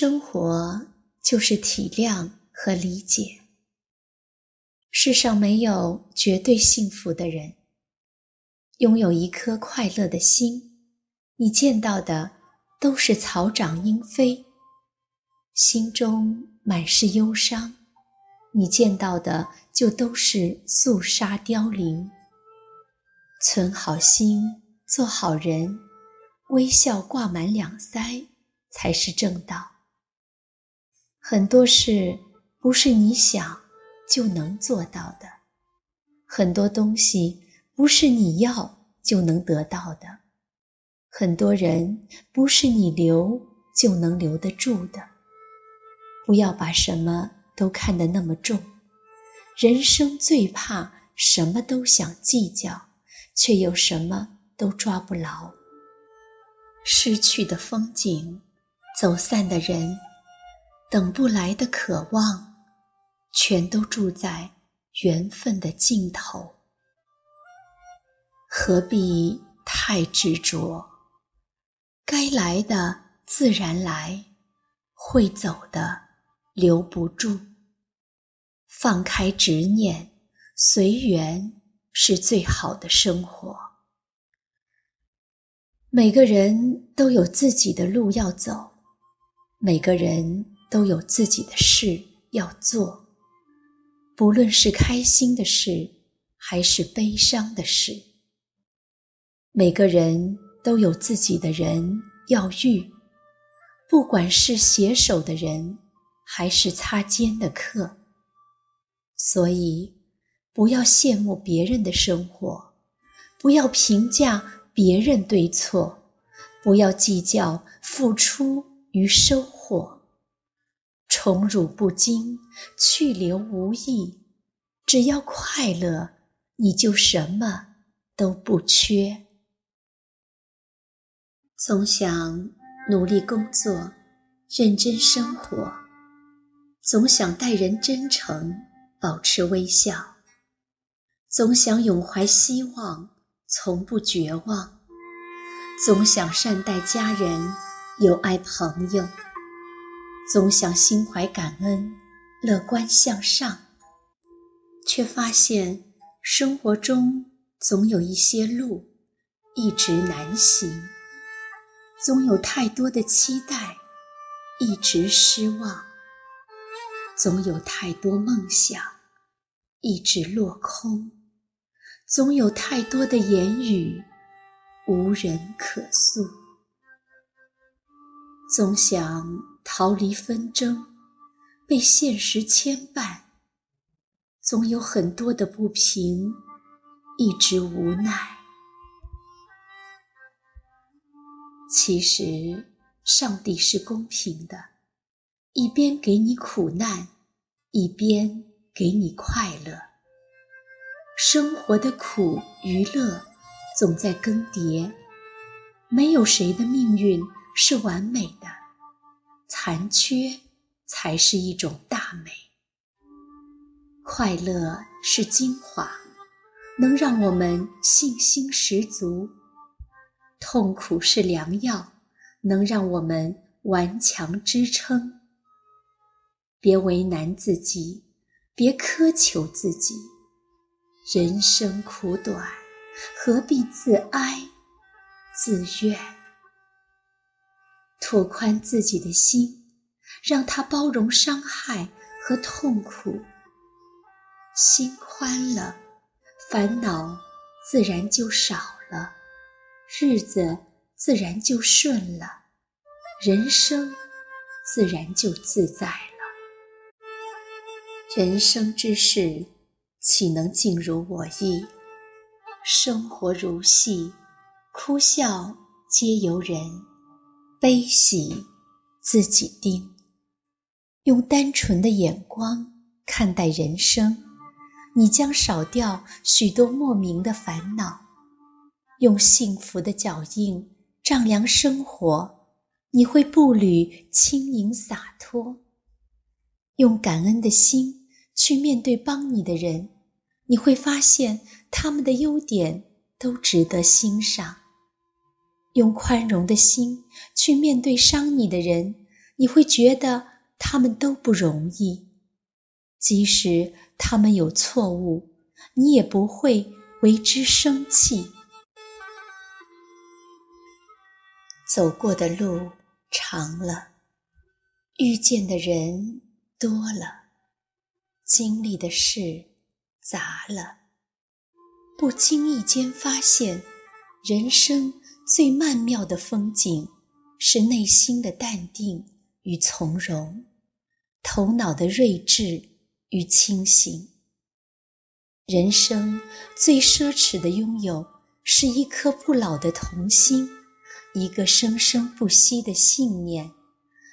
生活就是体谅和理解。世上没有绝对幸福的人。拥有一颗快乐的心，你见到的都是草长莺飞；心中满是忧伤，你见到的就都是肃杀凋零。存好心，做好人，微笑挂满两腮，才是正道。很多事不是你想就能做到的，很多东西不是你要就能得到的，很多人不是你留就能留得住的。不要把什么都看得那么重，人生最怕什么都想计较，却又什么都抓不牢。失去的风景，走散的人。等不来的渴望，全都住在缘分的尽头。何必太执着？该来的自然来，会走的留不住。放开执念，随缘是最好的生活。每个人都有自己的路要走，每个人。都有自己的事要做，不论是开心的事还是悲伤的事。每个人都有自己的人要遇，不管是携手的人还是擦肩的客。所以，不要羡慕别人的生活，不要评价别人对错，不要计较付出与收获。宠辱不惊，去留无意。只要快乐，你就什么都不缺。总想努力工作，认真生活；总想待人真诚，保持微笑；总想永怀希望，从不绝望；总想善待家人，友爱朋友。总想心怀感恩，乐观向上，却发现生活中总有一些路一直难行，总有太多的期待一直失望，总有太多梦想一直落空，总有太多的言语无人可诉，总想。逃离纷争，被现实牵绊，总有很多的不平，一直无奈。其实，上帝是公平的，一边给你苦难，一边给你快乐。生活的苦与乐总在更迭，没有谁的命运是完美的。残缺才是一种大美。快乐是精华，能让我们信心十足；痛苦是良药，能让我们顽强支撑。别为难自己，别苛求自己。人生苦短，何必自哀自怨？拓宽自己的心，让他包容伤害和痛苦。心宽了，烦恼自然就少了，日子自然就顺了，人生自然就自在了。人生之事，岂能尽如我意？生活如戏，哭笑皆由人。悲喜自己定，用单纯的眼光看待人生，你将少掉许多莫名的烦恼；用幸福的脚印丈量生活，你会步履轻盈洒脱；用感恩的心去面对帮你的人，你会发现他们的优点都值得欣赏。用宽容的心去面对伤你的人，你会觉得他们都不容易。即使他们有错误，你也不会为之生气。走过的路长了，遇见的人多了，经历的事杂了，不经意间发现，人生最曼妙的风景是内心的淡定与从容，头脑的睿智与清醒。人生最奢侈的拥有是一颗不老的童心。一个生生不息的信念，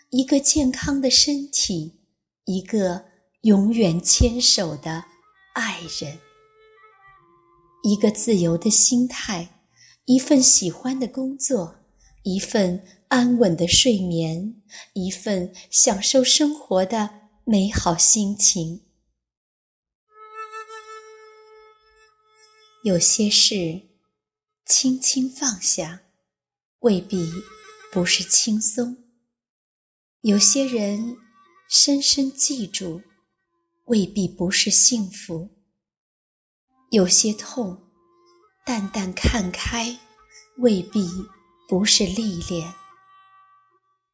一个健康的身体，一个永远牵手的爱人，一个自由的心态，一份喜欢的工作，一份安稳的睡眠，一份享受生活的美好心情。有些事，轻轻放下。未必不是轻松，有些人深深记住，未必不是幸福；有些痛淡淡看开，未必不是历练。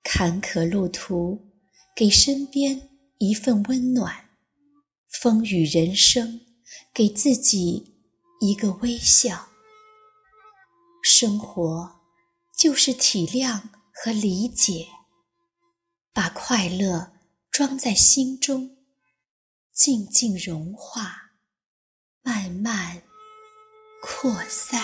坎坷路途，给身边一份温暖；风雨人生，给自己一个微笑。生活。就是体谅和理解，把快乐装在心中，静静融化，慢慢扩散。